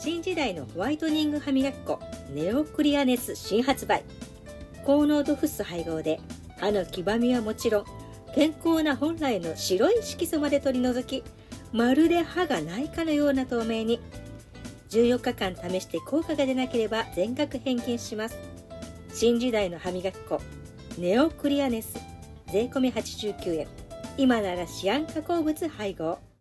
新時代のホワイトニング歯磨き粉ネオクリアネス新発売。高濃度フッ素配合で歯の黄ばみはもちろん健康な本来の白い色素まで取り除きまるで歯がないかのような透明に。14日間試して効果が出なければ全額返金します。新時代の歯磨き粉ネオクリアネス。税込89円。今ならシアン化鉱物配合。